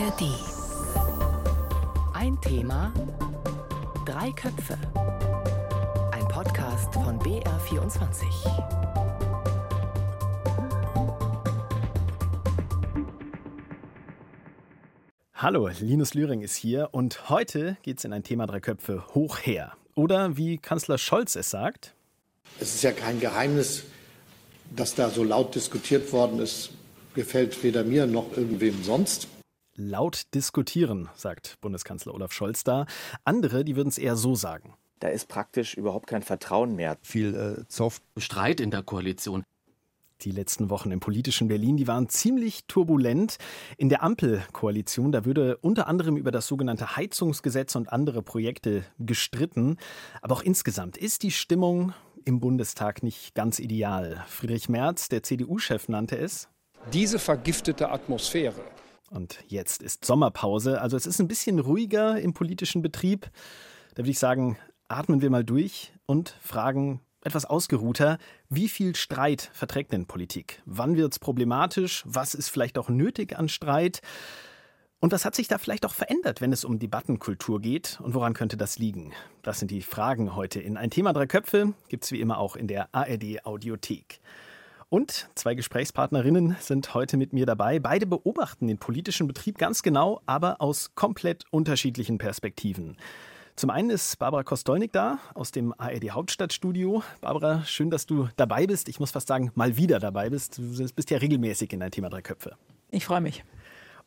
ARD. Ein Thema, drei Köpfe. Ein Podcast von BR24. Hallo, Linus Lühring ist hier und heute geht es in ein Thema drei Köpfe hoch her. Oder wie Kanzler Scholz es sagt. Es ist ja kein Geheimnis, dass da so laut diskutiert worden ist, gefällt weder mir noch irgendwem sonst. Laut diskutieren, sagt Bundeskanzler Olaf Scholz da. Andere, die würden es eher so sagen. Da ist praktisch überhaupt kein Vertrauen mehr. Viel äh, Zoff. Streit in der Koalition. Die letzten Wochen im politischen Berlin, die waren ziemlich turbulent. In der Ampelkoalition, da würde unter anderem über das sogenannte Heizungsgesetz und andere Projekte gestritten. Aber auch insgesamt ist die Stimmung im Bundestag nicht ganz ideal. Friedrich Merz, der CDU-Chef, nannte es diese vergiftete Atmosphäre. Und jetzt ist Sommerpause, also es ist ein bisschen ruhiger im politischen Betrieb. Da würde ich sagen, atmen wir mal durch und fragen etwas ausgeruhter, wie viel Streit verträgt denn Politik? Wann wird es problematisch? Was ist vielleicht auch nötig an Streit? Und was hat sich da vielleicht auch verändert, wenn es um Debattenkultur geht? Und woran könnte das liegen? Das sind die Fragen heute in Ein Thema Drei Köpfe. Gibt es wie immer auch in der ARD Audiothek. Und zwei Gesprächspartnerinnen sind heute mit mir dabei. Beide beobachten den politischen Betrieb ganz genau, aber aus komplett unterschiedlichen Perspektiven. Zum einen ist Barbara Kostolnik da aus dem ARD Hauptstadtstudio. Barbara, schön, dass du dabei bist. Ich muss fast sagen, mal wieder dabei bist. Du bist ja regelmäßig in ein Thema Drei Köpfe. Ich freue mich.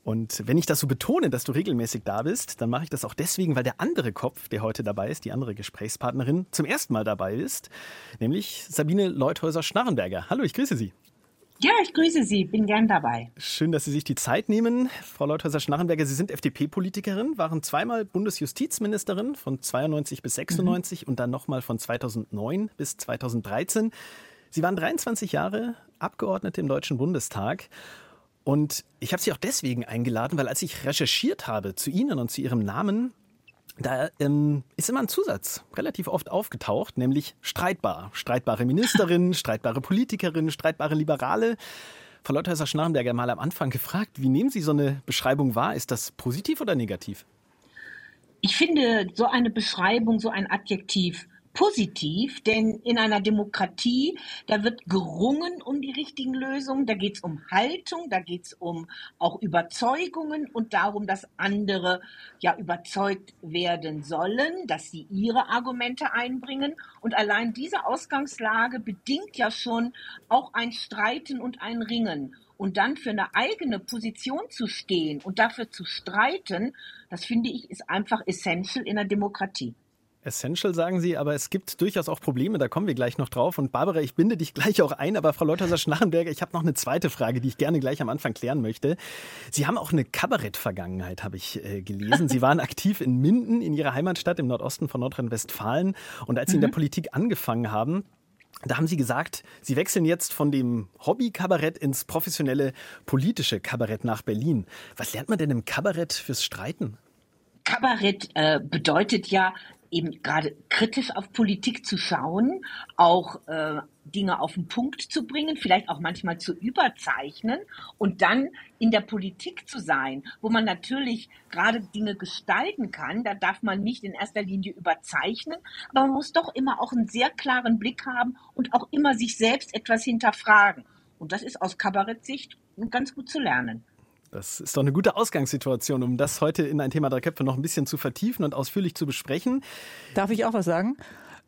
Und wenn ich das so betone, dass du regelmäßig da bist, dann mache ich das auch deswegen, weil der andere Kopf, der heute dabei ist, die andere Gesprächspartnerin, zum ersten Mal dabei ist, nämlich Sabine Leuthäuser-Schnarrenberger. Hallo, ich grüße Sie. Ja, ich grüße Sie, bin gern dabei. Schön, dass Sie sich die Zeit nehmen. Frau Leuthäuser-Schnarrenberger, Sie sind FDP-Politikerin, waren zweimal Bundesjustizministerin von 92 bis 96 mhm. und dann nochmal von 2009 bis 2013. Sie waren 23 Jahre Abgeordnete im Deutschen Bundestag und ich habe Sie auch deswegen eingeladen, weil als ich recherchiert habe zu Ihnen und zu Ihrem Namen, da ähm, ist immer ein Zusatz relativ oft aufgetaucht, nämlich streitbar. Streitbare Ministerin, streitbare Politikerin, streitbare Liberale. Frau Leuthäuser-Schnarrenberger mal am Anfang gefragt, wie nehmen Sie so eine Beschreibung wahr? Ist das positiv oder negativ? Ich finde so eine Beschreibung, so ein Adjektiv positiv, denn in einer Demokratie, da wird gerungen um die richtigen Lösungen, da geht es um Haltung, da geht es um auch Überzeugungen und darum, dass andere ja überzeugt werden sollen, dass sie ihre Argumente einbringen. Und allein diese Ausgangslage bedingt ja schon auch ein Streiten und ein Ringen. Und dann für eine eigene Position zu stehen und dafür zu streiten, das finde ich, ist einfach essential in der Demokratie. Essential sagen Sie, aber es gibt durchaus auch Probleme, da kommen wir gleich noch drauf. Und Barbara, ich binde dich gleich auch ein, aber Frau Leuthäuser-Schnarrenberger, ich habe noch eine zweite Frage, die ich gerne gleich am Anfang klären möchte. Sie haben auch eine Kabarett-Vergangenheit, habe ich äh, gelesen. Sie waren aktiv in Minden, in Ihrer Heimatstadt im Nordosten von Nordrhein-Westfalen. Und als Sie mhm. in der mhm. Politik angefangen haben, da haben Sie gesagt, Sie wechseln jetzt von dem Hobby-Kabarett ins professionelle politische Kabarett nach Berlin. Was lernt man denn im Kabarett fürs Streiten? Kabarett äh, bedeutet ja, eben gerade kritisch auf Politik zu schauen, auch äh, Dinge auf den Punkt zu bringen, vielleicht auch manchmal zu überzeichnen und dann in der Politik zu sein, wo man natürlich gerade Dinge gestalten kann. Da darf man nicht in erster Linie überzeichnen, aber man muss doch immer auch einen sehr klaren Blick haben und auch immer sich selbst etwas hinterfragen. Und das ist aus Kabarettsicht ganz gut zu lernen. Das ist doch eine gute Ausgangssituation, um das heute in ein Thema der Köpfe noch ein bisschen zu vertiefen und ausführlich zu besprechen. Darf ich auch was sagen?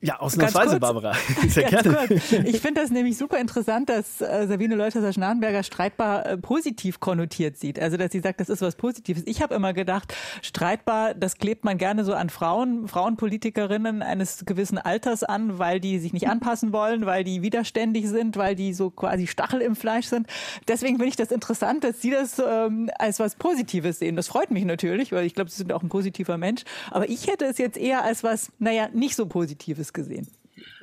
Ja, ausnahmsweise, Barbara. Sehr gerne. Kurz. Ich finde das nämlich super interessant, dass äh, Sabine Leuthäuser-Schnarrenberger streitbar äh, positiv konnotiert sieht. Also, dass sie sagt, das ist was Positives. Ich habe immer gedacht, streitbar, das klebt man gerne so an Frauen, Frauenpolitikerinnen eines gewissen Alters an, weil die sich nicht anpassen wollen, weil die widerständig sind, weil die so quasi Stachel im Fleisch sind. Deswegen finde ich das interessant, dass Sie das ähm, als was Positives sehen. Das freut mich natürlich, weil ich glaube, Sie sind auch ein positiver Mensch. Aber ich hätte es jetzt eher als was, naja, nicht so Positives gesehen.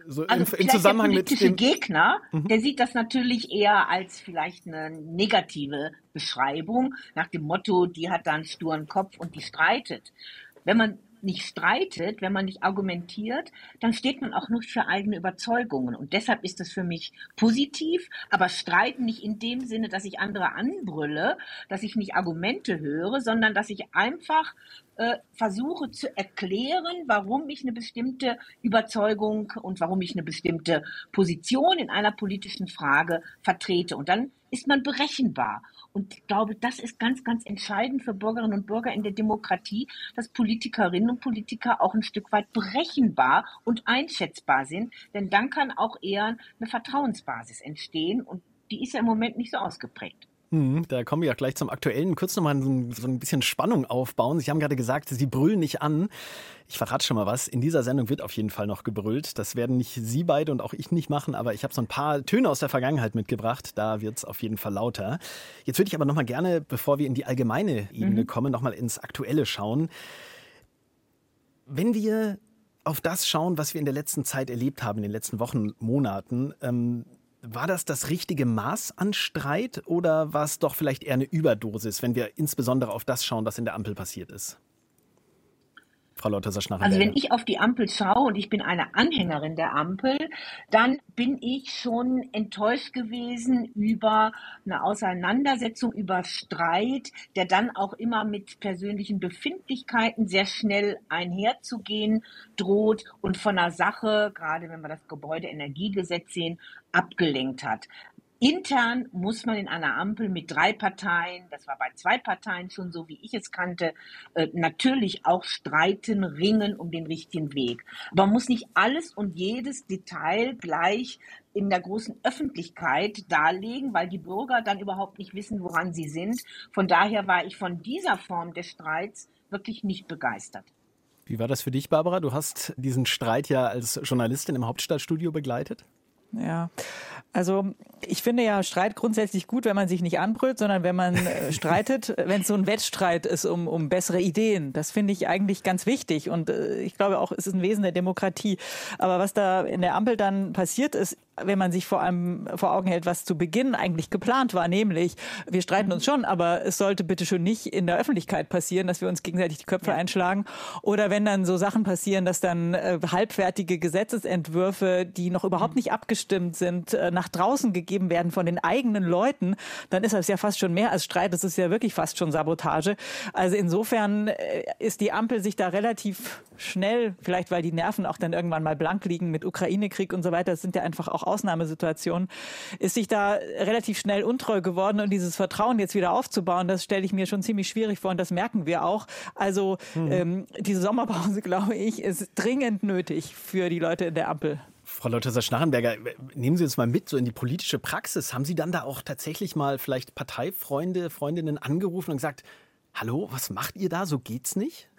So also im, im Zusammenhang der politische mit dem Gegner, mhm. der sieht das natürlich eher als vielleicht eine negative Beschreibung nach dem Motto, die hat da einen sturen Kopf und die streitet. Wenn man nicht streitet, wenn man nicht argumentiert, dann steht man auch nicht für eigene Überzeugungen. Und deshalb ist es für mich positiv, aber streiten nicht in dem Sinne, dass ich andere anbrülle, dass ich nicht Argumente höre, sondern dass ich einfach äh, versuche zu erklären, warum ich eine bestimmte Überzeugung und warum ich eine bestimmte Position in einer politischen Frage vertrete. Und dann ist man berechenbar. Und ich glaube, das ist ganz, ganz entscheidend für Bürgerinnen und Bürger in der Demokratie, dass Politikerinnen und Politiker auch ein Stück weit berechenbar und einschätzbar sind. Denn dann kann auch eher eine Vertrauensbasis entstehen. Und die ist ja im Moment nicht so ausgeprägt. Hm, da kommen wir auch gleich zum Aktuellen. Kurz nochmal so ein, so ein bisschen Spannung aufbauen. Sie haben gerade gesagt, Sie brüllen nicht an. Ich verrate schon mal was. In dieser Sendung wird auf jeden Fall noch gebrüllt. Das werden nicht Sie beide und auch ich nicht machen, aber ich habe so ein paar Töne aus der Vergangenheit mitgebracht. Da wird es auf jeden Fall lauter. Jetzt würde ich aber nochmal gerne, bevor wir in die allgemeine Ebene mhm. kommen, nochmal ins Aktuelle schauen. Wenn wir auf das schauen, was wir in der letzten Zeit erlebt haben, in den letzten Wochen, Monaten, ähm, war das das richtige Maß an Streit oder war es doch vielleicht eher eine Überdosis, wenn wir insbesondere auf das schauen, was in der Ampel passiert ist? Frau Lauter-Saschnarrenberger? Also wenn ich auf die Ampel schaue und ich bin eine Anhängerin der Ampel, dann bin ich schon enttäuscht gewesen über eine Auseinandersetzung, über Streit, der dann auch immer mit persönlichen Befindlichkeiten sehr schnell einherzugehen droht und von einer Sache, gerade wenn wir das Gebäudeenergiegesetz sehen, abgelenkt hat. Intern muss man in einer Ampel mit drei Parteien, das war bei zwei Parteien schon so, wie ich es kannte, äh, natürlich auch streiten, ringen um den richtigen Weg. Aber man muss nicht alles und jedes Detail gleich in der großen Öffentlichkeit darlegen, weil die Bürger dann überhaupt nicht wissen, woran sie sind. Von daher war ich von dieser Form des Streits wirklich nicht begeistert. Wie war das für dich, Barbara? Du hast diesen Streit ja als Journalistin im Hauptstadtstudio begleitet. Ja, also ich finde ja Streit grundsätzlich gut, wenn man sich nicht anbrüllt, sondern wenn man äh, streitet, wenn es so ein Wettstreit ist um, um bessere Ideen. Das finde ich eigentlich ganz wichtig und äh, ich glaube auch, es ist ein Wesen der Demokratie. Aber was da in der Ampel dann passiert ist, wenn man sich vor allem vor Augen hält, was zu Beginn eigentlich geplant war, nämlich wir streiten uns schon, aber es sollte bitte schon nicht in der Öffentlichkeit passieren, dass wir uns gegenseitig die Köpfe einschlagen. Oder wenn dann so Sachen passieren, dass dann äh, halbfertige Gesetzesentwürfe, die noch überhaupt nicht abgestimmt sind, äh, nach draußen gegeben werden von den eigenen Leuten, dann ist das ja fast schon mehr als Streit. Das ist ja wirklich fast schon Sabotage. Also insofern äh, ist die Ampel sich da relativ schnell, vielleicht weil die Nerven auch dann irgendwann mal blank liegen mit Ukraine-Krieg und so weiter, das sind ja einfach auch Ausnahmesituationen, ist sich da relativ schnell untreu geworden und dieses Vertrauen jetzt wieder aufzubauen, das stelle ich mir schon ziemlich schwierig vor und das merken wir auch. Also hm. ähm, diese Sommerpause, glaube ich, ist dringend nötig für die Leute in der Ampel. Frau Leuthäuser-Schnarrenberger, nehmen Sie uns mal mit so in die politische Praxis. Haben Sie dann da auch tatsächlich mal vielleicht Parteifreunde, Freundinnen angerufen und gesagt, hallo, was macht ihr da? So geht's nicht?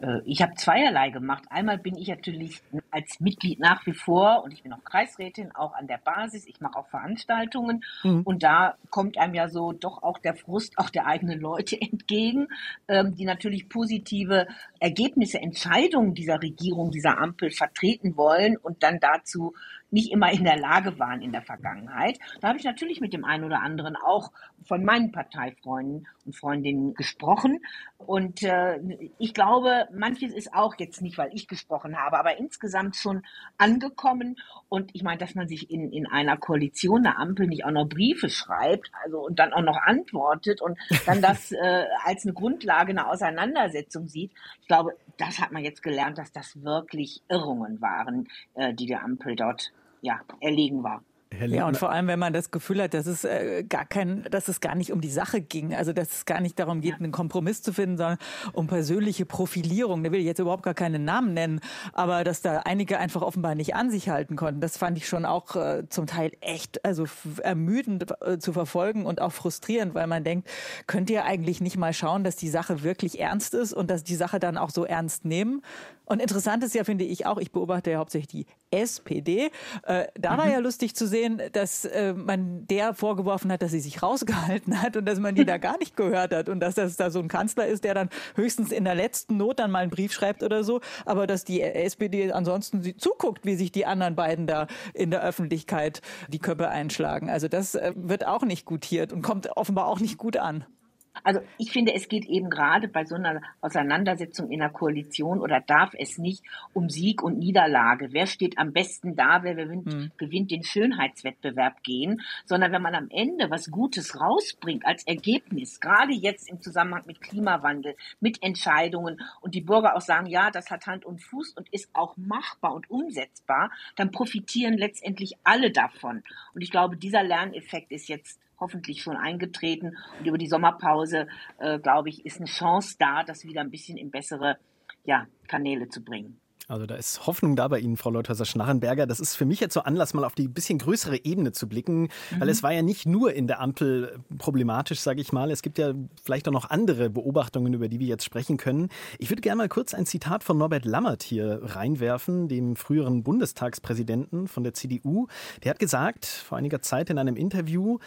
Äh, ich habe zweierlei gemacht. Einmal bin ich natürlich als Mitglied nach wie vor und ich bin auch Kreisrätin, auch an der Basis. Ich mache auch Veranstaltungen mhm. und da kommt einem ja so doch auch der Frust auch der eigenen Leute entgegen, ähm, die natürlich positive Ergebnisse, Entscheidungen dieser Regierung, dieser Ampel vertreten wollen und dann dazu nicht immer in der Lage waren in der Vergangenheit. Da habe ich natürlich mit dem einen oder anderen auch von meinen Parteifreunden und Freundinnen gesprochen. Und äh, ich glaube, manches ist auch jetzt nicht, weil ich gesprochen habe, aber insgesamt schon angekommen. Und ich meine, dass man sich in, in einer Koalition, einer Ampel nicht auch noch Briefe schreibt, also und dann auch noch antwortet und dann das äh, als eine Grundlage eine Auseinandersetzung sieht. Ich glaube, das hat man jetzt gelernt, dass das wirklich Irrungen waren, äh, die der Ampel dort ja, erlegen war. Ja, und vor allem, wenn man das Gefühl hat, dass es äh, gar kein, dass es gar nicht um die Sache ging, also dass es gar nicht darum geht, einen Kompromiss zu finden, sondern um persönliche Profilierung. Da will ich jetzt überhaupt gar keinen Namen nennen, aber dass da einige einfach offenbar nicht an sich halten konnten, das fand ich schon auch äh, zum Teil echt, also ermüdend äh, zu verfolgen und auch frustrierend, weil man denkt, könnt ihr eigentlich nicht mal schauen, dass die Sache wirklich ernst ist und dass die Sache dann auch so ernst nehmen? Und interessant ist ja, finde ich auch, ich beobachte ja hauptsächlich die SPD. Äh, da mhm. war ja lustig zu sehen, dass äh, man der vorgeworfen hat, dass sie sich rausgehalten hat und dass man die da gar nicht gehört hat und dass das da so ein Kanzler ist, der dann höchstens in der letzten Not dann mal einen Brief schreibt oder so, aber dass die SPD ansonsten zuguckt, wie sich die anderen beiden da in der Öffentlichkeit die Köpfe einschlagen. Also das äh, wird auch nicht gutiert und kommt offenbar auch nicht gut an. Also ich finde, es geht eben gerade bei so einer Auseinandersetzung in der Koalition oder darf es nicht um Sieg und Niederlage, wer steht am besten da, wer gewinnt, mhm. gewinnt den Schönheitswettbewerb gehen, sondern wenn man am Ende was Gutes rausbringt als Ergebnis, gerade jetzt im Zusammenhang mit Klimawandel, mit Entscheidungen und die Bürger auch sagen, ja, das hat Hand und Fuß und ist auch machbar und umsetzbar, dann profitieren letztendlich alle davon. Und ich glaube, dieser Lerneffekt ist jetzt hoffentlich schon eingetreten. Und über die Sommerpause, äh, glaube ich, ist eine Chance da, das wieder ein bisschen in bessere ja, Kanäle zu bringen. Also da ist Hoffnung da bei Ihnen, Frau Leuthäuser-Schnarrenberger. Das ist für mich jetzt so Anlass, mal auf die bisschen größere Ebene zu blicken, mhm. weil es war ja nicht nur in der Ampel problematisch, sage ich mal. Es gibt ja vielleicht auch noch andere Beobachtungen, über die wir jetzt sprechen können. Ich würde gerne mal kurz ein Zitat von Norbert Lammert hier reinwerfen, dem früheren Bundestagspräsidenten von der CDU. Der hat gesagt vor einiger Zeit in einem Interview,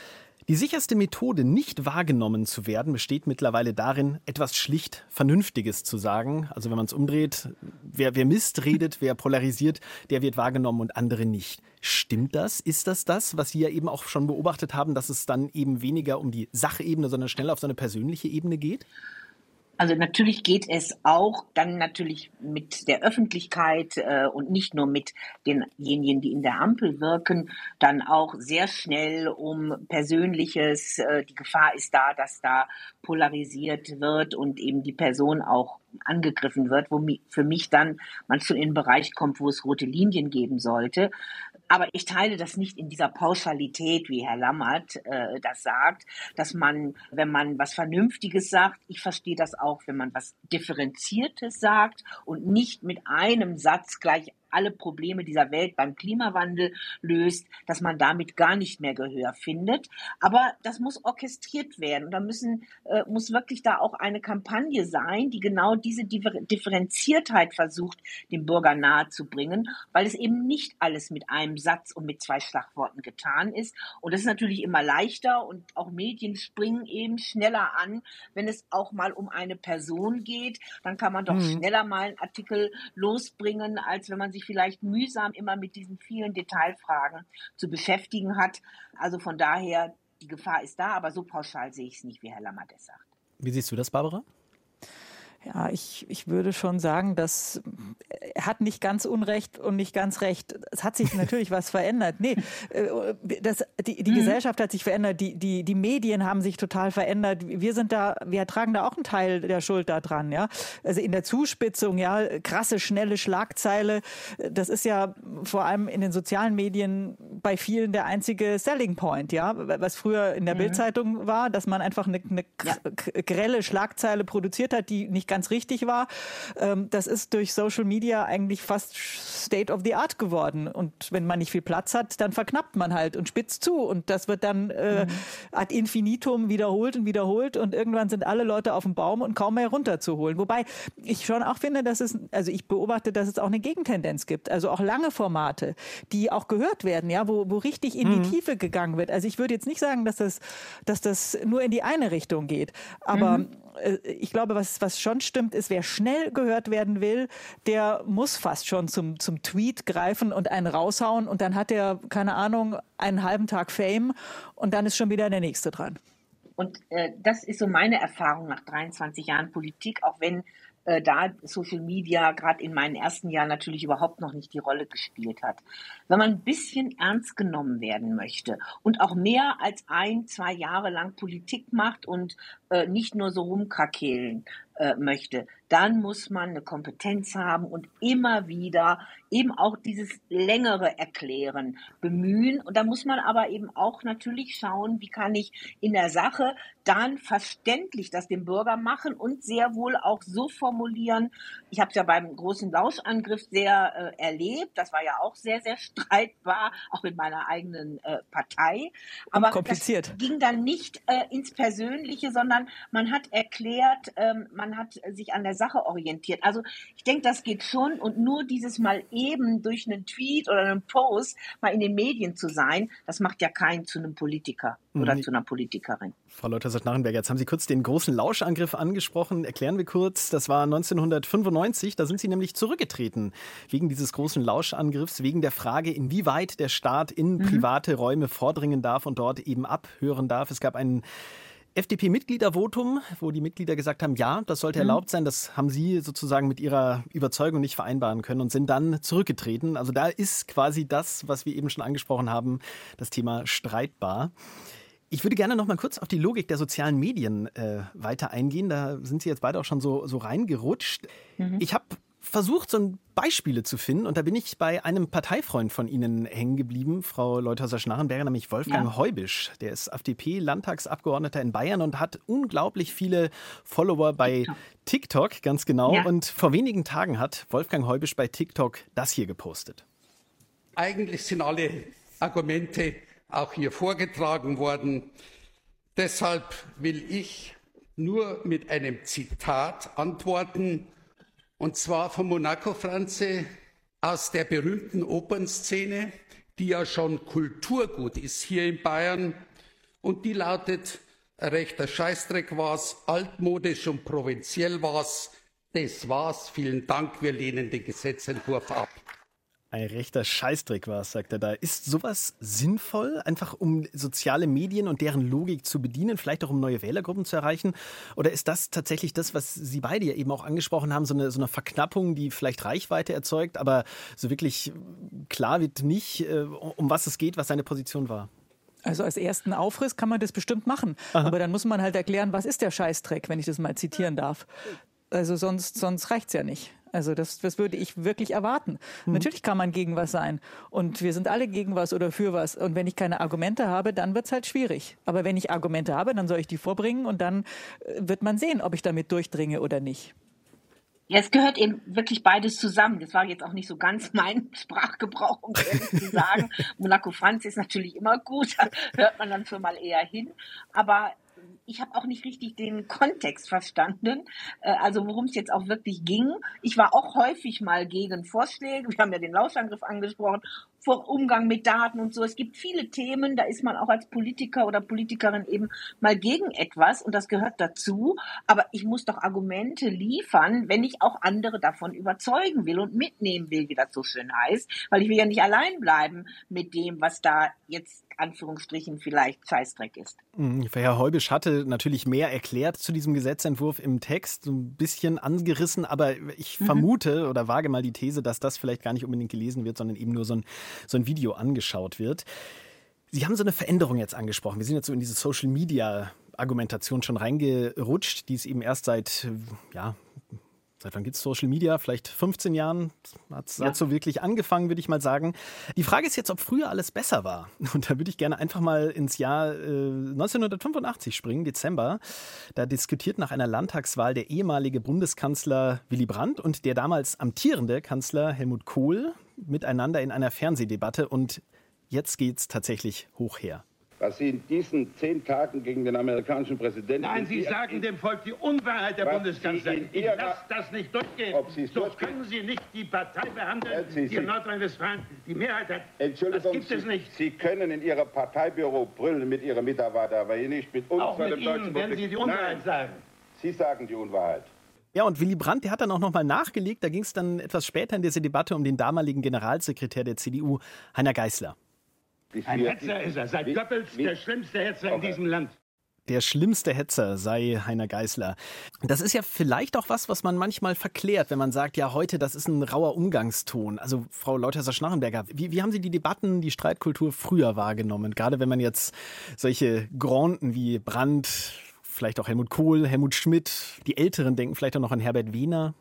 die sicherste Methode, nicht wahrgenommen zu werden, besteht mittlerweile darin, etwas schlicht Vernünftiges zu sagen. Also wenn man es umdreht, wer, wer Mist redet, wer polarisiert, der wird wahrgenommen und andere nicht. Stimmt das? Ist das das, was Sie ja eben auch schon beobachtet haben, dass es dann eben weniger um die Sachebene, sondern schneller auf so eine persönliche Ebene geht? Also natürlich geht es auch dann natürlich mit der Öffentlichkeit äh, und nicht nur mit denjenigen, die in der Ampel wirken, dann auch sehr schnell um Persönliches. Äh, die Gefahr ist da, dass da polarisiert wird und eben die Person auch angegriffen wird, wo für mich dann man schon in einen Bereich kommt, wo es rote Linien geben sollte. Aber ich teile das nicht in dieser Pauschalität, wie Herr Lammert äh, das sagt, dass man, wenn man was Vernünftiges sagt, ich verstehe das auch, wenn man was Differenziertes sagt und nicht mit einem Satz gleich alle Probleme dieser Welt beim Klimawandel löst, dass man damit gar nicht mehr Gehör findet. Aber das muss orchestriert werden. Und da müssen, äh, muss wirklich da auch eine Kampagne sein, die genau diese Differenziertheit versucht, dem Bürger nahezubringen, weil es eben nicht alles mit einem Satz und mit zwei Schlagworten getan ist. Und das ist natürlich immer leichter und auch Medien springen eben schneller an, wenn es auch mal um eine Person geht. Dann kann man doch mhm. schneller mal einen Artikel losbringen, als wenn man sich sich vielleicht mühsam immer mit diesen vielen Detailfragen zu beschäftigen hat. Also von daher, die Gefahr ist da, aber so pauschal sehe ich es nicht, wie Herr Lammert es sagt. Wie siehst du das, Barbara? Ja, ich, ich würde schon sagen, dass er hat nicht ganz Unrecht und nicht ganz Recht. Es hat sich natürlich was verändert. Nee, äh, das, die, die mhm. Gesellschaft hat sich verändert, die, die, die Medien haben sich total verändert. Wir sind da, wir tragen da auch einen Teil der Schuld da dran, ja. Also in der Zuspitzung, ja, krasse, schnelle Schlagzeile. Das ist ja vor allem in den sozialen Medien bei vielen der einzige Selling Point, ja. Was früher in der mhm. Bildzeitung war, dass man einfach eine, eine ja. grelle Schlagzeile produziert hat, die nicht ganz richtig war. Ähm, das ist durch Social Media eigentlich fast State of the Art geworden. Und wenn man nicht viel Platz hat, dann verknappt man halt und spitzt zu. Und das wird dann äh, mhm. ad infinitum wiederholt und wiederholt. Und irgendwann sind alle Leute auf dem Baum und kaum mehr runterzuholen. Wobei ich schon auch finde, dass es, also ich beobachte, dass es auch eine Gegentendenz gibt. Also auch lange Formate, die auch gehört werden, ja, wo, wo richtig in mhm. die Tiefe gegangen wird. Also ich würde jetzt nicht sagen, dass das, dass das nur in die eine Richtung geht. Aber mhm. Äh, ich glaube, was, was schon stimmt, ist, wer schnell gehört werden will, der muss fast schon zum, zum Tweet greifen und einen raushauen und dann hat er, keine Ahnung, einen halben Tag Fame und dann ist schon wieder der nächste dran. Und äh, das ist so meine Erfahrung nach 23 Jahren Politik, auch wenn äh, da Social Media gerade in meinen ersten Jahren natürlich überhaupt noch nicht die Rolle gespielt hat. Wenn man ein bisschen ernst genommen werden möchte und auch mehr als ein, zwei Jahre lang Politik macht und äh, nicht nur so rumkrakehlen äh, möchte, dann muss man eine Kompetenz haben und immer wieder eben auch dieses längere Erklären bemühen. Und da muss man aber eben auch natürlich schauen, wie kann ich in der Sache dann verständlich das dem Bürger machen und sehr wohl auch so formulieren. Ich habe es ja beim großen Lauschangriff sehr äh, erlebt. Das war ja auch sehr, sehr streitbar, auch mit meiner eigenen äh, Partei. Aber kompliziert. ging dann nicht äh, ins Persönliche, sondern man hat erklärt, ähm, man hat sich an der Sache orientiert. Also ich denke, das geht schon und nur dieses mal eben durch einen Tweet oder einen Post mal in den Medien zu sein, das macht ja keinen zu einem Politiker oder mhm. zu einer Politikerin. Frau Leuthersert-Nachenberger, jetzt haben Sie kurz den großen Lauschangriff angesprochen. Erklären wir kurz, das war 1995, da sind Sie nämlich zurückgetreten wegen dieses großen Lauschangriffs, wegen der Frage, inwieweit der Staat in mhm. private Räume vordringen darf und dort eben abhören darf. Es gab einen FDP-Mitgliedervotum, wo die Mitglieder gesagt haben, ja, das sollte mhm. erlaubt sein, das haben sie sozusagen mit ihrer Überzeugung nicht vereinbaren können und sind dann zurückgetreten. Also da ist quasi das, was wir eben schon angesprochen haben, das Thema streitbar. Ich würde gerne noch mal kurz auf die Logik der sozialen Medien äh, weiter eingehen. Da sind Sie jetzt beide auch schon so, so reingerutscht. Mhm. Ich habe versucht, so Beispiele zu finden. Und da bin ich bei einem Parteifreund von Ihnen hängen geblieben, Frau Leuthauser-Schnarrenberger, nämlich Wolfgang ja. Heubisch. Der ist FDP-Landtagsabgeordneter in Bayern und hat unglaublich viele Follower bei TikTok, TikTok ganz genau. Ja. Und vor wenigen Tagen hat Wolfgang Heubisch bei TikTok das hier gepostet. Eigentlich sind alle Argumente auch hier vorgetragen worden. Deshalb will ich nur mit einem Zitat antworten und zwar von Monaco Franze aus der berühmten Opernszene, die ja schon Kulturgut ist hier in Bayern. Und die lautet, rechter Scheißdreck war's, altmodisch und provinziell war's, das war's, vielen Dank, wir lehnen den Gesetzentwurf ab. Ein rechter Scheißdreck war es, sagt er da. Ist sowas sinnvoll, einfach um soziale Medien und deren Logik zu bedienen, vielleicht auch um neue Wählergruppen zu erreichen? Oder ist das tatsächlich das, was Sie beide ja eben auch angesprochen haben, so eine, so eine Verknappung, die vielleicht Reichweite erzeugt, aber so wirklich klar wird nicht, äh, um was es geht, was seine Position war? Also als ersten Aufriss kann man das bestimmt machen. Aha. Aber dann muss man halt erklären, was ist der Scheißdreck, wenn ich das mal zitieren darf. Also sonst, sonst reicht's ja nicht. Also das, das würde ich wirklich erwarten. Mhm. Natürlich kann man gegen was sein. Und wir sind alle gegen was oder für was. Und wenn ich keine Argumente habe, dann wird es halt schwierig. Aber wenn ich Argumente habe, dann soll ich die vorbringen und dann äh, wird man sehen, ob ich damit durchdringe oder nicht. Ja, es gehört eben wirklich beides zusammen. Das war jetzt auch nicht so ganz mein Sprachgebrauch, um ehrlich zu sagen. Monaco Franz ist natürlich immer gut, da hört man dann schon mal eher hin. Aber ich habe auch nicht richtig den Kontext verstanden, äh, also worum es jetzt auch wirklich ging. Ich war auch häufig mal gegen Vorschläge. Wir haben ja den Lauschangriff angesprochen vor Umgang mit Daten und so. Es gibt viele Themen, da ist man auch als Politiker oder Politikerin eben mal gegen etwas und das gehört dazu. Aber ich muss doch Argumente liefern, wenn ich auch andere davon überzeugen will und mitnehmen will, wie das so schön heißt, weil ich will ja nicht allein bleiben mit dem, was da jetzt Anführungsstrichen vielleicht Scheißdreck ist. Herr Heubisch hatte natürlich mehr erklärt zu diesem Gesetzentwurf im Text, so ein bisschen angerissen, aber ich mhm. vermute oder wage mal die These, dass das vielleicht gar nicht unbedingt gelesen wird, sondern eben nur so ein so ein Video angeschaut wird. Sie haben so eine Veränderung jetzt angesprochen. Wir sind jetzt so in diese Social Media Argumentation schon reingerutscht, die es eben erst seit, ja, seit wann gibt es Social Media? Vielleicht 15 Jahren hat es ja. so wirklich angefangen, würde ich mal sagen. Die Frage ist jetzt, ob früher alles besser war. Und da würde ich gerne einfach mal ins Jahr äh, 1985 springen, Dezember. Da diskutiert nach einer Landtagswahl der ehemalige Bundeskanzler Willy Brandt und der damals amtierende Kanzler Helmut Kohl miteinander in einer Fernsehdebatte und jetzt geht es tatsächlich hoch her. Was Sie in diesen zehn Tagen gegen den amerikanischen Präsidenten. Nein, Sie sagen dem Volk die Unwahrheit der Bundeskanzlerin. Ich lasse das nicht durchgehen. Ob Sie so durchgehen? können Sie nicht die Partei behandeln, Sie, die in Nordrhein-Westfalen die Mehrheit hat. Entschuldigung, das gibt Sie, es nicht. Sie können in Ihrem Parteibüro brüllen mit Ihren Mitarbeitern, aber hier nicht mit uns. Auch mit Ihnen, wenn Sie die Unwahrheit Nein. sagen. Sie sagen die Unwahrheit. Ja, und Willy Brandt, der hat dann auch nochmal nachgelegt. Da ging es dann etwas später in dieser Debatte um den damaligen Generalsekretär der CDU, Heiner Geißler. Ein Hetzer ist er, seit Goebbels der schlimmste Hetzer okay. in diesem Land. Der schlimmste Hetzer sei Heiner Geißler. Das ist ja vielleicht auch was, was man manchmal verklärt, wenn man sagt, ja, heute, das ist ein rauer Umgangston. Also, Frau Leuthäuser-Schnarrenberger, wie, wie haben Sie die Debatten, die Streitkultur früher wahrgenommen? Gerade wenn man jetzt solche Granden wie Brandt, vielleicht auch Helmut Kohl, Helmut Schmidt, die Älteren denken vielleicht auch noch an Herbert Wehner.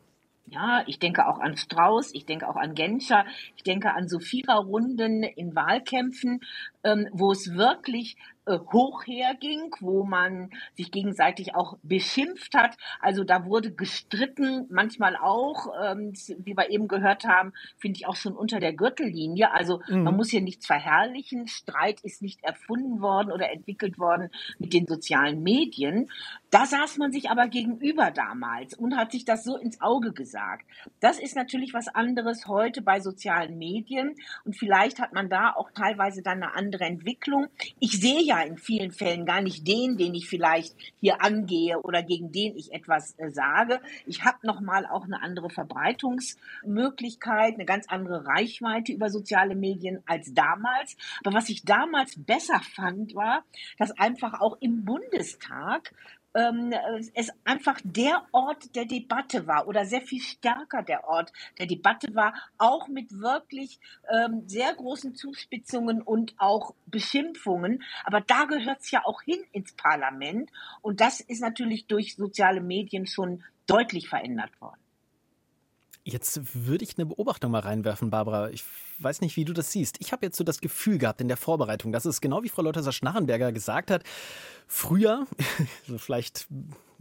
Ja, ich denke auch an Strauß, ich denke auch an Genscher, ich denke an so Viererrunden in Wahlkämpfen, ähm, wo es wirklich hoch herging, wo man sich gegenseitig auch beschimpft hat. Also da wurde gestritten, manchmal auch, ähm, wie wir eben gehört haben, finde ich auch schon unter der Gürtellinie. Also mhm. man muss hier nichts verherrlichen. Streit ist nicht erfunden worden oder entwickelt worden mit den sozialen Medien. Da saß man sich aber gegenüber damals und hat sich das so ins Auge gesagt. Das ist natürlich was anderes heute bei sozialen Medien und vielleicht hat man da auch teilweise dann eine andere Entwicklung. Ich sehe ja in vielen Fällen gar nicht den, den ich vielleicht hier angehe oder gegen den ich etwas äh, sage. Ich habe nochmal auch eine andere Verbreitungsmöglichkeit, eine ganz andere Reichweite über soziale Medien als damals. Aber was ich damals besser fand, war, dass einfach auch im Bundestag ähm, es einfach der Ort der Debatte war oder sehr viel stärker der Ort der Debatte war, auch mit wirklich ähm, sehr großen Zuspitzungen und auch Beschimpfungen. Aber da gehört es ja auch hin ins Parlament und das ist natürlich durch soziale Medien schon deutlich verändert worden. Jetzt würde ich eine Beobachtung mal reinwerfen, Barbara. Ich weiß nicht, wie du das siehst. Ich habe jetzt so das Gefühl gehabt in der Vorbereitung, dass es genau wie Frau Leuthäuser-Schnarrenberger gesagt hat, früher, so vielleicht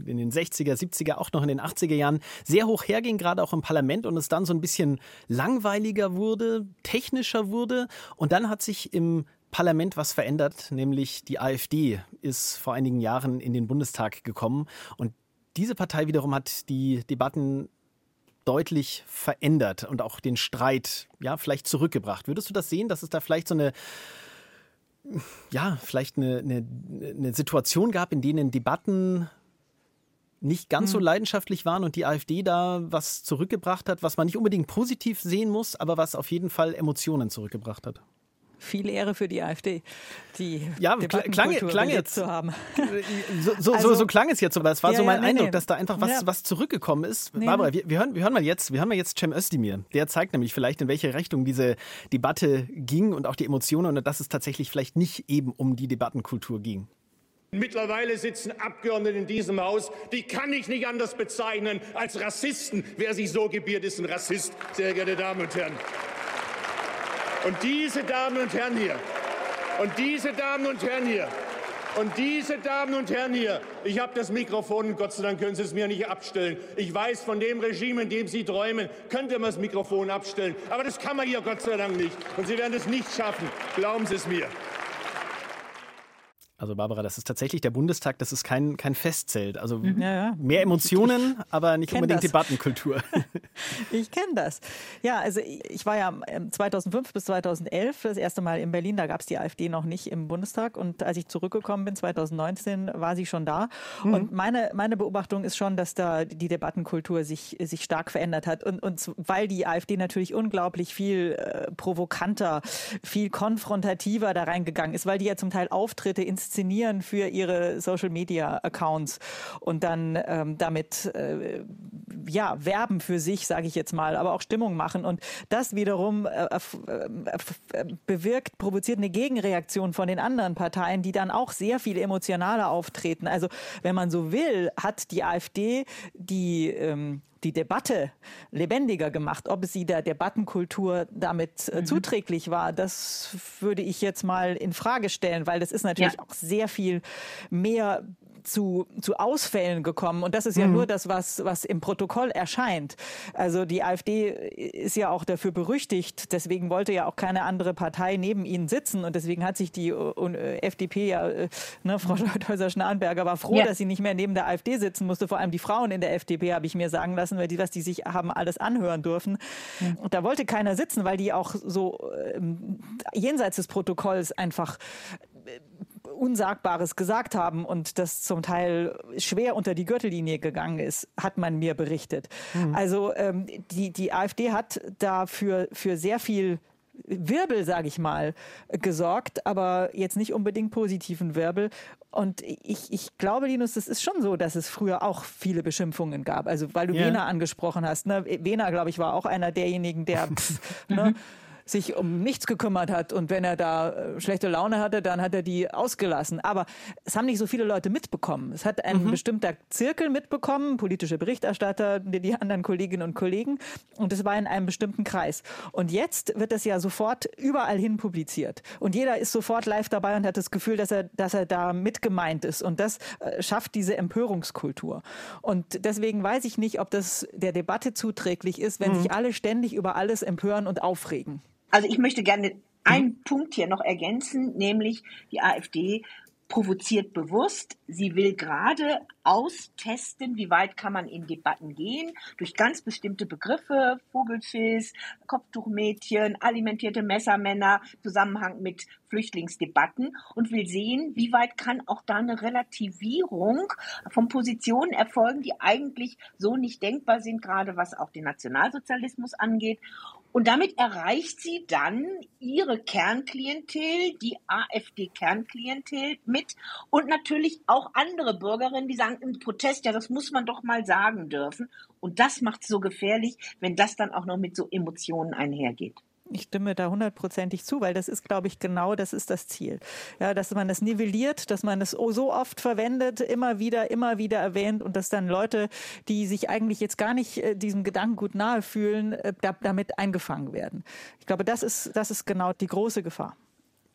in den 60er, 70er, auch noch in den 80er Jahren, sehr hoch herging, gerade auch im Parlament und es dann so ein bisschen langweiliger wurde, technischer wurde und dann hat sich im Parlament was verändert, nämlich die AfD ist vor einigen Jahren in den Bundestag gekommen und diese Partei wiederum hat die Debatten deutlich verändert und auch den Streit ja vielleicht zurückgebracht. Würdest du das sehen, dass es da vielleicht so eine ja, vielleicht eine, eine, eine Situation gab, in denen Debatten nicht ganz so hm. leidenschaftlich waren und die AfD da was zurückgebracht hat, was man nicht unbedingt positiv sehen muss, aber was auf jeden Fall Emotionen zurückgebracht hat viel Ehre für die AfD, die ja, klang, klang jetzt zu haben. So, so, also, so, so, klang es jetzt, aber es war ja, so mein ja, nee, Eindruck, nee. dass da einfach was, ja. was zurückgekommen ist. Nee, Barbara, wir, wir, hören, wir hören mal jetzt, wir hören mal jetzt Cem Özdemir. Der zeigt nämlich vielleicht, in welche Richtung diese Debatte ging und auch die Emotionen und dass es tatsächlich vielleicht nicht eben um die Debattenkultur ging. Mittlerweile sitzen Abgeordnete in diesem Haus, die kann ich nicht anders bezeichnen als Rassisten. Wer sich so gebiert, ist ein Rassist, sehr geehrte Damen und Herren. Und diese Damen und Herren hier, und diese Damen und Herren hier, und diese Damen und Herren hier, ich habe das Mikrofon, Gott sei Dank können Sie es mir nicht abstellen. Ich weiß, von dem Regime, in dem Sie träumen, könnte man das Mikrofon abstellen. Aber das kann man hier Gott sei Dank nicht. Und Sie werden es nicht schaffen. Glauben Sie es mir. Also Barbara, das ist tatsächlich der Bundestag, das ist kein, kein Festzelt. Also mhm. ja, ja. mehr Emotionen, ich, aber nicht unbedingt das. Debattenkultur. ich kenne das. Ja, also ich war ja 2005 bis 2011 das erste Mal in Berlin, da gab es die AfD noch nicht im Bundestag und als ich zurückgekommen bin 2019 war sie schon da mhm. und meine, meine Beobachtung ist schon, dass da die Debattenkultur sich, sich stark verändert hat und, und weil die AfD natürlich unglaublich viel äh, provokanter, viel konfrontativer da reingegangen ist, weil die ja zum Teil Auftritte ins inszenieren für ihre Social Media Accounts und dann ähm, damit äh, ja werben für sich, sage ich jetzt mal, aber auch Stimmung machen und das wiederum äh, äh, bewirkt, provoziert eine Gegenreaktion von den anderen Parteien, die dann auch sehr viel emotionaler auftreten. Also wenn man so will, hat die AfD die ähm, die Debatte lebendiger gemacht. Ob sie der Debattenkultur damit äh, mhm. zuträglich war, das würde ich jetzt mal in Frage stellen, weil das ist natürlich ja. auch sehr viel mehr zu, zu Ausfällen gekommen. Und das ist ja mhm. nur das, was, was im Protokoll erscheint. Also die AfD ist ja auch dafür berüchtigt. Deswegen wollte ja auch keine andere Partei neben ihnen sitzen. Und deswegen hat sich die FDP ja, äh, ne, Frau Leuthäuser-Schnarrenberger war froh, ja. dass sie nicht mehr neben der AfD sitzen musste. Vor allem die Frauen in der FDP, habe ich mir sagen lassen, weil die, was die sich haben alles anhören dürfen. Mhm. Und da wollte keiner sitzen, weil die auch so äh, jenseits des Protokolls einfach Unsagbares gesagt haben und das zum Teil schwer unter die Gürtellinie gegangen ist, hat man mir berichtet. Mhm. Also ähm, die, die AfD hat dafür für sehr viel Wirbel, sage ich mal, gesorgt, aber jetzt nicht unbedingt positiven Wirbel. Und ich, ich glaube, Linus, das ist schon so, dass es früher auch viele Beschimpfungen gab. Also, weil du yeah. Wena angesprochen hast. Ne? Wena, glaube ich, war auch einer derjenigen, der pff, ne? sich um nichts gekümmert hat und wenn er da äh, schlechte Laune hatte, dann hat er die ausgelassen. Aber es haben nicht so viele Leute mitbekommen. Es hat ein mhm. bestimmter Zirkel mitbekommen, politische Berichterstatter, die anderen Kolleginnen und Kollegen und es war in einem bestimmten Kreis. Und jetzt wird das ja sofort überall hin publiziert und jeder ist sofort live dabei und hat das Gefühl, dass er, dass er da mitgemeint ist und das äh, schafft diese Empörungskultur. Und deswegen weiß ich nicht, ob das der Debatte zuträglich ist, wenn mhm. sich alle ständig über alles empören und aufregen. Also ich möchte gerne einen mhm. Punkt hier noch ergänzen, nämlich die AfD provoziert bewusst. Sie will gerade austesten, wie weit kann man in Debatten gehen, durch ganz bestimmte Begriffe, Vogelschiss, Kopftuchmädchen, alimentierte Messermänner, Zusammenhang mit Flüchtlingsdebatten und will sehen, wie weit kann auch da eine Relativierung von Positionen erfolgen, die eigentlich so nicht denkbar sind, gerade was auch den Nationalsozialismus angeht. Und damit erreicht sie dann ihre Kernklientel, die AfD-Kernklientel mit und natürlich auch andere Bürgerinnen, die sagen im Protest, ja, das muss man doch mal sagen dürfen. Und das macht es so gefährlich, wenn das dann auch noch mit so Emotionen einhergeht. Ich stimme da hundertprozentig zu, weil das ist, glaube ich, genau das ist das Ziel. Ja, dass man es nivelliert, dass man es so oft verwendet, immer wieder, immer wieder erwähnt und dass dann Leute, die sich eigentlich jetzt gar nicht äh, diesem Gedankengut nahe fühlen, äh, damit eingefangen werden. Ich glaube, das ist, das ist genau die große Gefahr.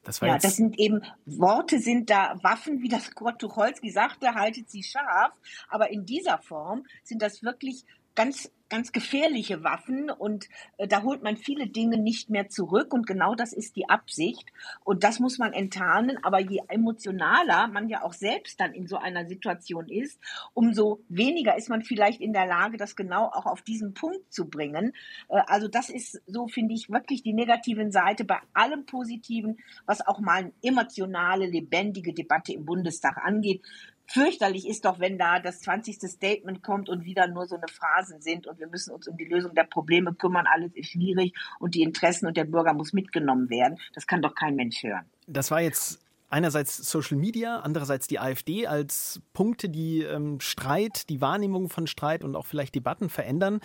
Das ja, das sind eben Worte sind da Waffen, wie das Kurt Tucholsky sagte, haltet sie scharf. Aber in dieser Form sind das wirklich ganz ganz gefährliche Waffen und äh, da holt man viele Dinge nicht mehr zurück und genau das ist die Absicht und das muss man enttarnen, aber je emotionaler man ja auch selbst dann in so einer Situation ist, umso weniger ist man vielleicht in der Lage, das genau auch auf diesen Punkt zu bringen. Äh, also das ist so, finde ich, wirklich die negativen Seite bei allem Positiven, was auch mal eine emotionale, lebendige Debatte im Bundestag angeht fürchterlich ist doch, wenn da das 20. Statement kommt und wieder nur so eine Phrasen sind und wir müssen uns um die Lösung der Probleme kümmern, alles ist schwierig und die Interessen und der Bürger muss mitgenommen werden. Das kann doch kein Mensch hören. Das war jetzt einerseits Social Media, andererseits die AfD als Punkte, die ähm, Streit, die Wahrnehmung von Streit und auch vielleicht Debatten verändern.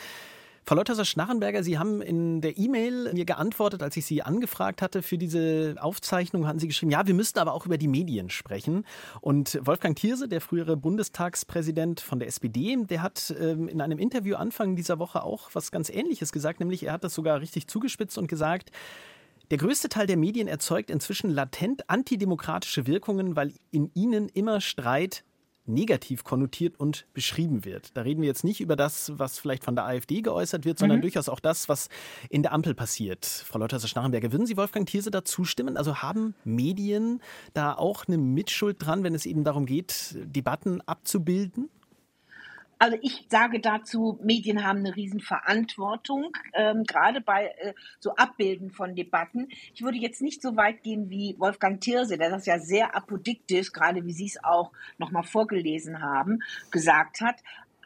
Frau Leuthauser-Schnarrenberger, Sie haben in der E-Mail mir geantwortet, als ich Sie angefragt hatte für diese Aufzeichnung, hatten Sie geschrieben, ja, wir müssten aber auch über die Medien sprechen. Und Wolfgang Thierse, der frühere Bundestagspräsident von der SPD, der hat ähm, in einem Interview Anfang dieser Woche auch was ganz Ähnliches gesagt, nämlich er hat das sogar richtig zugespitzt und gesagt, der größte Teil der Medien erzeugt inzwischen latent antidemokratische Wirkungen, weil in ihnen immer Streit negativ konnotiert und beschrieben wird. Da reden wir jetzt nicht über das, was vielleicht von der AfD geäußert wird, sondern mhm. durchaus auch das, was in der Ampel passiert. Frau Leuthauser-Schnarrenberger, würden Sie Wolfgang Thierse da zustimmen? Also haben Medien da auch eine Mitschuld dran, wenn es eben darum geht, Debatten abzubilden? Also ich sage dazu, Medien haben eine Riesenverantwortung, ähm, gerade bei äh, so Abbilden von Debatten. Ich würde jetzt nicht so weit gehen wie Wolfgang Thierse, der das ja sehr apodiktisch, gerade wie Sie es auch nochmal vorgelesen haben, gesagt hat.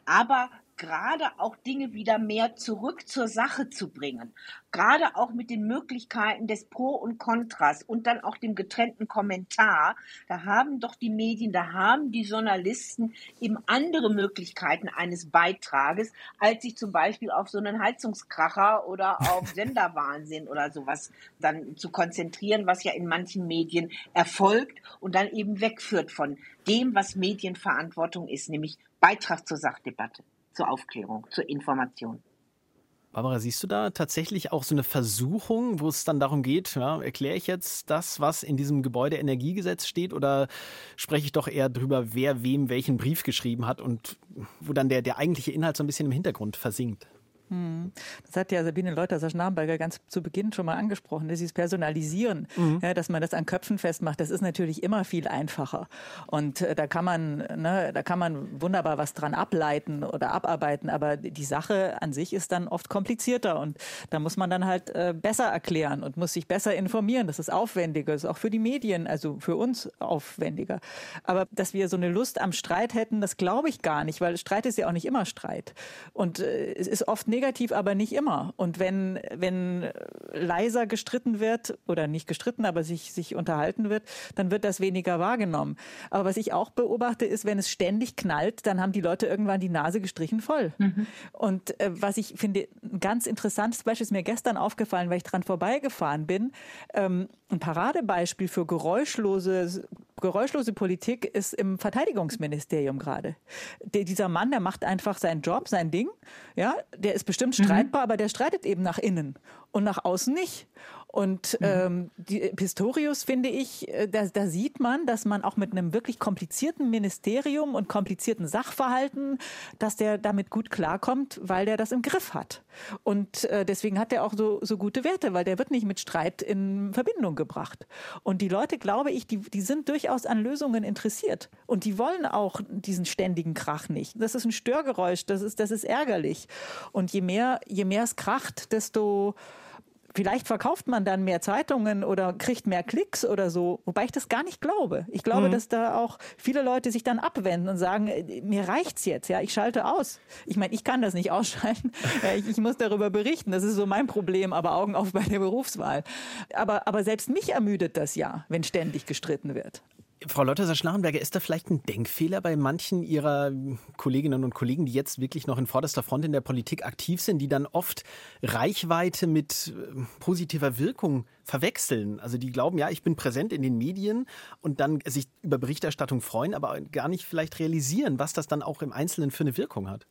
Aber gerade auch Dinge wieder mehr zurück zur Sache zu bringen. Gerade auch mit den Möglichkeiten des Pro und Kontras und dann auch dem getrennten Kommentar. Da haben doch die Medien, da haben die Journalisten eben andere Möglichkeiten eines Beitrages, als sich zum Beispiel auf so einen Heizungskracher oder auf Senderwahnsinn oder sowas dann zu konzentrieren, was ja in manchen Medien erfolgt und dann eben wegführt von dem, was Medienverantwortung ist, nämlich Beitrag zur Sachdebatte zur Aufklärung, zur Information. Barbara, siehst du da tatsächlich auch so eine Versuchung, wo es dann darum geht, ja, erkläre ich jetzt das, was in diesem Gebäudeenergiegesetz steht, oder spreche ich doch eher darüber, wer wem welchen Brief geschrieben hat und wo dann der, der eigentliche Inhalt so ein bisschen im Hintergrund versinkt? Hm. Das hat ja Sabine Leuter-Schnarrenberger ganz zu Beginn schon mal angesprochen, dieses Personalisieren, mhm. ja, dass man das an Köpfen festmacht, das ist natürlich immer viel einfacher. Und äh, da kann man, ne, da kann man wunderbar was dran ableiten oder abarbeiten, aber die Sache an sich ist dann oft komplizierter und da muss man dann halt äh, besser erklären und muss sich besser informieren. Das ist aufwendiger, das ist auch für die Medien, also für uns aufwendiger. Aber dass wir so eine Lust am Streit hätten, das glaube ich gar nicht, weil Streit ist ja auch nicht immer Streit. Und äh, es ist oft negativ, aber nicht immer. Und wenn, wenn leiser gestritten wird oder nicht gestritten, aber sich, sich unterhalten wird, dann wird das weniger wahrgenommen. Aber was ich auch beobachte, ist, wenn es ständig knallt, dann haben die Leute irgendwann die Nase gestrichen voll. Mhm. Und äh, was ich finde, ein ganz interessantes Beispiel ist mir gestern aufgefallen, weil ich dran vorbeigefahren bin. Ähm, ein Paradebeispiel für geräuschlose, geräuschlose Politik ist im Verteidigungsministerium gerade. dieser Mann, der macht einfach seinen Job, sein Ding. Ja, der ist bestimmt mhm. streitbar, mhm. aber der streitet eben nach innen und nach außen nicht. Und mhm. ähm, die Pistorius, finde ich, äh, da, da sieht man, dass man auch mit einem wirklich komplizierten Ministerium und komplizierten Sachverhalten, dass der damit gut klarkommt, weil der das im Griff hat. Und äh, deswegen hat er auch so, so gute Werte, weil der wird nicht mit Streit in Verbindung gebracht. Und die Leute, glaube ich, die, die sind durchaus an Lösungen interessiert. Und die wollen auch diesen ständigen Krach nicht. Das ist ein Störgeräusch, das ist, das ist ärgerlich. Und je mehr, je mehr es kracht, desto Vielleicht verkauft man dann mehr Zeitungen oder kriegt mehr Klicks oder so, wobei ich das gar nicht glaube. Ich glaube, mhm. dass da auch viele Leute sich dann abwenden und sagen, äh, mir reicht's jetzt, ja, ich schalte aus. Ich meine, ich kann das nicht ausschalten. ich, ich, muss darüber berichten. Das ist so mein Problem, aber Augen auf bei der Berufswahl. Aber, aber selbst mich ermüdet das ja, wenn ständig gestritten wird. Frau Lotteser-Schnarrenberger, ist da vielleicht ein Denkfehler bei manchen Ihrer Kolleginnen und Kollegen, die jetzt wirklich noch in vorderster Front in der Politik aktiv sind, die dann oft Reichweite mit äh, positiver Wirkung verwechseln? Also die glauben, ja, ich bin präsent in den Medien und dann sich über Berichterstattung freuen, aber gar nicht vielleicht realisieren, was das dann auch im Einzelnen für eine Wirkung hat.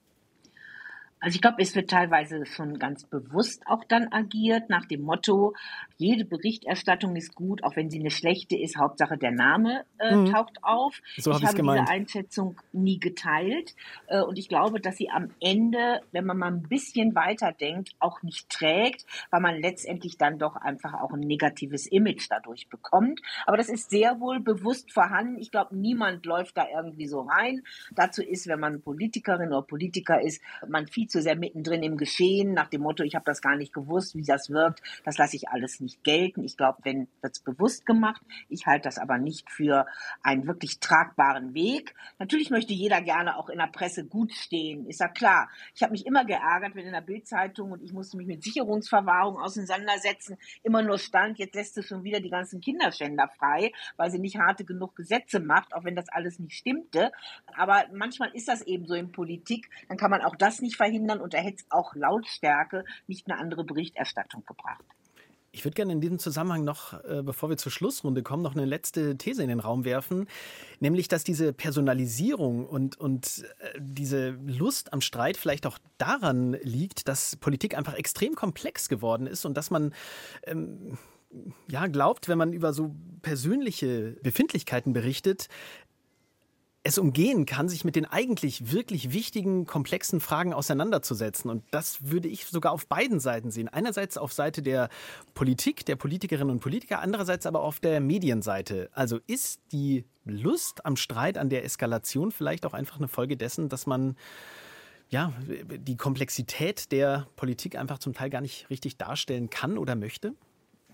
Also ich glaube, es wird teilweise schon ganz bewusst auch dann agiert nach dem Motto, jede Berichterstattung ist gut, auch wenn sie eine schlechte ist, Hauptsache der Name äh, mhm. taucht auf. So ich hab habe gemeint. diese Einschätzung nie geteilt äh, und ich glaube, dass sie am Ende, wenn man mal ein bisschen weiter denkt, auch nicht trägt, weil man letztendlich dann doch einfach auch ein negatives Image dadurch bekommt. Aber das ist sehr wohl bewusst vorhanden. Ich glaube, niemand läuft da irgendwie so rein. Dazu ist, wenn man Politikerin oder Politiker ist, man viel zu sehr mittendrin im Geschehen, nach dem Motto, ich habe das gar nicht gewusst, wie das wirkt, das lasse ich alles nicht gelten. Ich glaube, wenn wird es bewusst gemacht. Ich halte das aber nicht für einen wirklich tragbaren Weg. Natürlich möchte jeder gerne auch in der Presse gut stehen, ist ja klar. Ich habe mich immer geärgert, wenn in der Bildzeitung und ich musste mich mit Sicherungsverwahrung auseinandersetzen, immer nur stand, jetzt lässt du schon wieder die ganzen Kinderschänder frei, weil sie nicht harte genug Gesetze macht, auch wenn das alles nicht stimmte. Aber manchmal ist das eben so in Politik, dann kann man auch das nicht verhindern verhindern und er hätte auch Lautstärke nicht eine andere Berichterstattung gebracht. Ich würde gerne in diesem Zusammenhang noch, äh, bevor wir zur Schlussrunde kommen, noch eine letzte These in den Raum werfen, nämlich, dass diese Personalisierung und, und äh, diese Lust am Streit vielleicht auch daran liegt, dass Politik einfach extrem komplex geworden ist und dass man ähm, ja glaubt, wenn man über so persönliche Befindlichkeiten berichtet, es umgehen kann, sich mit den eigentlich wirklich wichtigen, komplexen Fragen auseinanderzusetzen. Und das würde ich sogar auf beiden Seiten sehen. Einerseits auf Seite der Politik, der Politikerinnen und Politiker, andererseits aber auf der Medienseite. Also ist die Lust am Streit, an der Eskalation vielleicht auch einfach eine Folge dessen, dass man ja, die Komplexität der Politik einfach zum Teil gar nicht richtig darstellen kann oder möchte?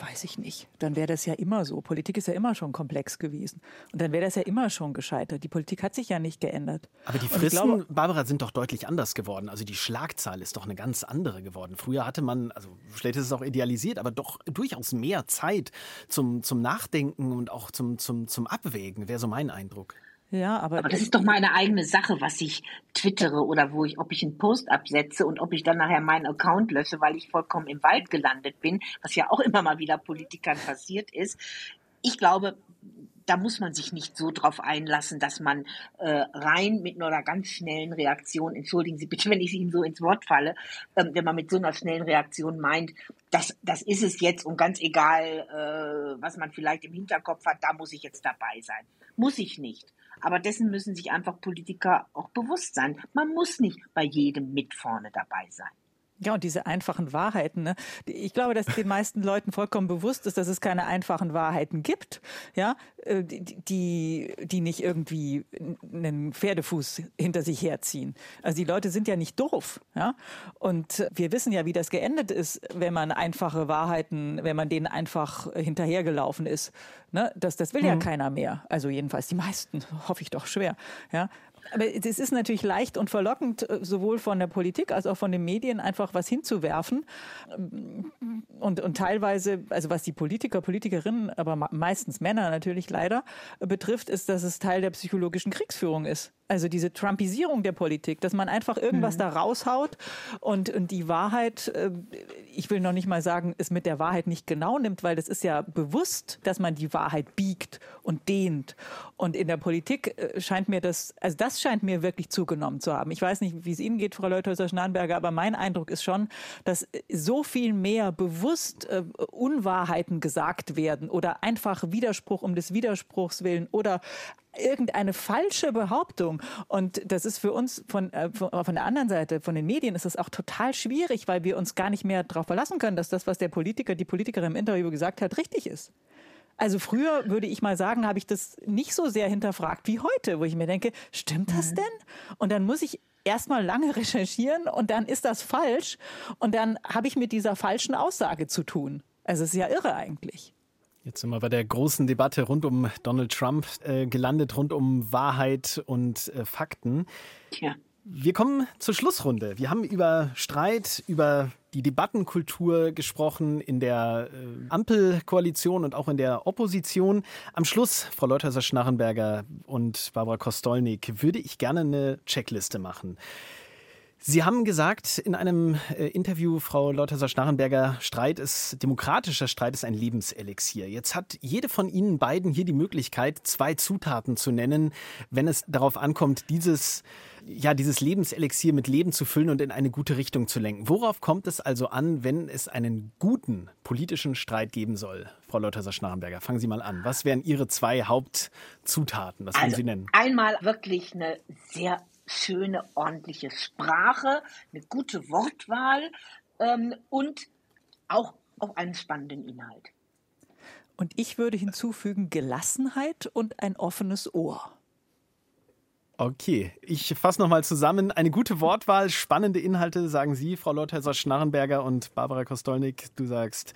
Weiß ich nicht. Dann wäre das ja immer so. Politik ist ja immer schon komplex gewesen. Und dann wäre das ja immer schon gescheitert. Die Politik hat sich ja nicht geändert. Aber die Fristen, glaube, Barbara, sind doch deutlich anders geworden. Also die Schlagzahl ist doch eine ganz andere geworden. Früher hatte man, also vielleicht ist es auch idealisiert, aber doch durchaus mehr Zeit zum, zum Nachdenken und auch zum, zum, zum Abwägen, wäre so mein Eindruck. Ja, aber, aber das ist doch meine eigene Sache, was ich twittere oder wo ich, ob ich einen Post absetze und ob ich dann nachher meinen Account lösche, weil ich vollkommen im Wald gelandet bin, was ja auch immer mal wieder Politikern passiert ist. Ich glaube, da muss man sich nicht so drauf einlassen, dass man äh, rein mit nur einer ganz schnellen Reaktion, entschuldigen Sie bitte, wenn ich Ihnen so ins Wort falle, ähm, wenn man mit so einer schnellen Reaktion meint, das, das ist es jetzt und ganz egal, äh, was man vielleicht im Hinterkopf hat, da muss ich jetzt dabei sein. Muss ich nicht. Aber dessen müssen sich einfach Politiker auch bewusst sein. Man muss nicht bei jedem mit vorne dabei sein. Ja, und diese einfachen Wahrheiten. Ne? Ich glaube, dass den meisten Leuten vollkommen bewusst ist, dass es keine einfachen Wahrheiten gibt, ja, äh, die, die nicht irgendwie einen Pferdefuß hinter sich herziehen. Also die Leute sind ja nicht doof, ja. Und wir wissen ja, wie das geendet ist, wenn man einfache Wahrheiten, wenn man denen einfach hinterhergelaufen ist. Ne? Das, das will mhm. ja keiner mehr. Also jedenfalls die meisten, hoffe ich doch schwer, ja. Aber es ist natürlich leicht und verlockend, äh, sowohl von der Politik als auch von den Medien einfach was hinzuwerfen. Und, und teilweise, also was die Politiker, Politikerinnen, aber meistens Männer natürlich leider betrifft, ist, dass es Teil der psychologischen Kriegsführung ist. Also diese Trumpisierung der Politik, dass man einfach irgendwas mhm. da raushaut und, und die Wahrheit, äh, ich will noch nicht mal sagen, es mit der Wahrheit nicht genau nimmt, weil das ist ja bewusst, dass man die Wahrheit biegt und dehnt. Und in der Politik äh, scheint mir das, also das scheint mir wirklich zugenommen zu haben. Ich weiß nicht, wie es Ihnen geht, Frau Leuthäuser-Schnarrenberger, aber mein Eindruck ist schon, dass so viel mehr bewusst äh, Unwahrheiten gesagt werden oder einfach Widerspruch um des Widerspruchs willen oder irgendeine falsche Behauptung. Und das ist für uns von, äh, von der anderen Seite, von den Medien, ist das auch total schwierig, weil wir uns gar nicht mehr darauf verlassen können, dass das, was der Politiker, die Politikerin im Interview gesagt hat, richtig ist. Also früher würde ich mal sagen, habe ich das nicht so sehr hinterfragt wie heute, wo ich mir denke, stimmt das mhm. denn? Und dann muss ich erstmal lange recherchieren und dann ist das falsch und dann habe ich mit dieser falschen Aussage zu tun. Also es ist ja irre eigentlich. Jetzt sind wir bei der großen Debatte rund um Donald Trump äh, gelandet, rund um Wahrheit und äh, Fakten. Ja. Wir kommen zur Schlussrunde. Wir haben über Streit, über die Debattenkultur gesprochen in der äh, Ampelkoalition und auch in der Opposition. Am Schluss, Frau Leuthäuser-Schnarrenberger und Barbara Kostolnik, würde ich gerne eine Checkliste machen. Sie haben gesagt in einem äh, Interview, Frau Leuthäuser-Schnarrenberger, Streit ist, demokratischer Streit ist ein Lebenselixier. Jetzt hat jede von Ihnen beiden hier die Möglichkeit, zwei Zutaten zu nennen, wenn es darauf ankommt, dieses, ja, dieses Lebenselixier mit Leben zu füllen und in eine gute Richtung zu lenken. Worauf kommt es also an, wenn es einen guten politischen Streit geben soll? Frau Leuthäuser-Schnarrenberger, fangen Sie mal an. Was wären Ihre zwei Hauptzutaten? Was also, würden Sie nennen? Einmal wirklich eine sehr schöne, ordentliche Sprache, eine gute Wortwahl ähm, und auch auf einen spannenden Inhalt. Und ich würde hinzufügen Gelassenheit und ein offenes Ohr. Okay, ich fasse nochmal zusammen. Eine gute Wortwahl, spannende Inhalte, sagen Sie, Frau Leuthäuser-Schnarrenberger und Barbara Kostolnik. Du sagst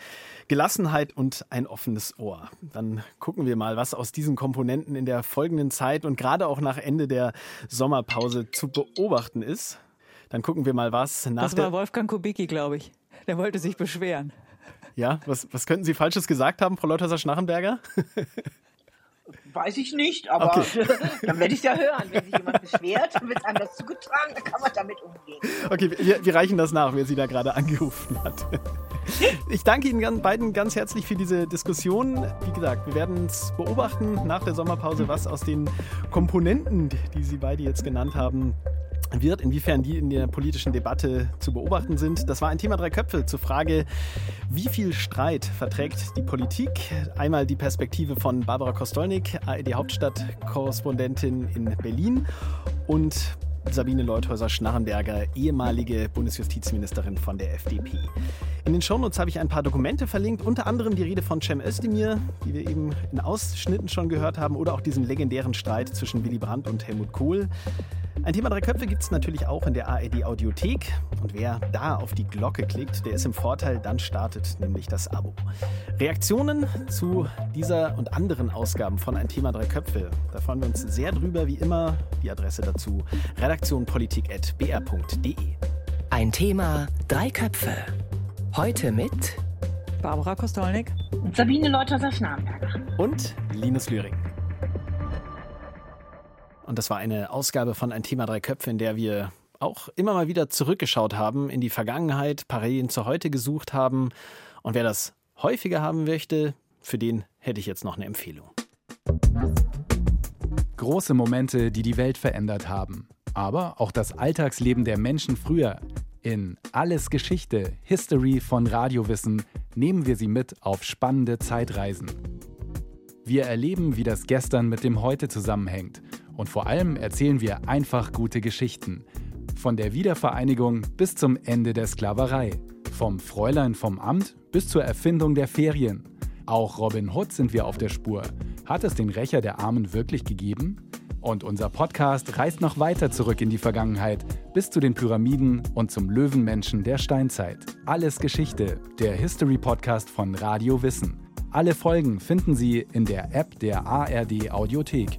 Gelassenheit und ein offenes Ohr. Dann gucken wir mal, was aus diesen Komponenten in der folgenden Zeit und gerade auch nach Ende der Sommerpause zu beobachten ist. Dann gucken wir mal, was nach Das war Wolfgang Kubicki, glaube ich. Der wollte sich beschweren. Ja, was, was könnten Sie Falsches gesagt haben, Frau Leuthäuser-Schnarrenberger? Weiß ich nicht, aber okay. dann werde ich es ja hören. Wenn sich jemand beschwert, wird einem das zugetragen, dann kann man damit umgehen. Okay, wir, wir reichen das nach, wer Sie da gerade angerufen hat. Ich danke Ihnen beiden ganz herzlich für diese Diskussion. Wie gesagt, wir werden es beobachten nach der Sommerpause, was aus den Komponenten, die Sie beide jetzt genannt haben, wird, inwiefern die in der politischen Debatte zu beobachten sind. Das war ein Thema drei Köpfe zur Frage, wie viel Streit verträgt die Politik? Einmal die Perspektive von Barbara Kostolnik, ARD Hauptstadtkorrespondentin in Berlin und Sabine Leuthäuser-Schnarrenberger, ehemalige Bundesjustizministerin von der FDP. In den Shownotes habe ich ein paar Dokumente verlinkt, unter anderem die Rede von Cem Özdemir, die wir eben in Ausschnitten schon gehört haben, oder auch diesen legendären Streit zwischen Willy Brandt und Helmut Kohl. Ein Thema Drei Köpfe gibt es natürlich auch in der ARD Audiothek. Und wer da auf die Glocke klickt, der ist im Vorteil, dann startet nämlich das Abo. Reaktionen zu dieser und anderen Ausgaben von Ein Thema Drei Köpfe, da freuen wir uns sehr drüber, wie immer. Die Adresse dazu redaktionpolitik.br.de. Ein Thema Drei Köpfe. Heute mit Barbara Kostolnik Sabine Leuthäuser-Schnarrenberger und Linus Lühring. Und das war eine Ausgabe von Ein Thema Drei Köpfe, in der wir auch immer mal wieder zurückgeschaut haben in die Vergangenheit, Parallelen zu heute gesucht haben. Und wer das häufiger haben möchte, für den hätte ich jetzt noch eine Empfehlung. Große Momente, die die Welt verändert haben. Aber auch das Alltagsleben der Menschen früher. In Alles Geschichte, History von Radiowissen nehmen wir sie mit auf spannende Zeitreisen. Wir erleben, wie das Gestern mit dem Heute zusammenhängt und vor allem erzählen wir einfach gute Geschichten. Von der Wiedervereinigung bis zum Ende der Sklaverei. Vom Fräulein vom Amt bis zur Erfindung der Ferien. Auch Robin Hood sind wir auf der Spur. Hat es den Rächer der Armen wirklich gegeben? Und unser Podcast reist noch weiter zurück in die Vergangenheit, bis zu den Pyramiden und zum Löwenmenschen der Steinzeit. Alles Geschichte, der History-Podcast von Radio Wissen. Alle Folgen finden Sie in der App der ARD Audiothek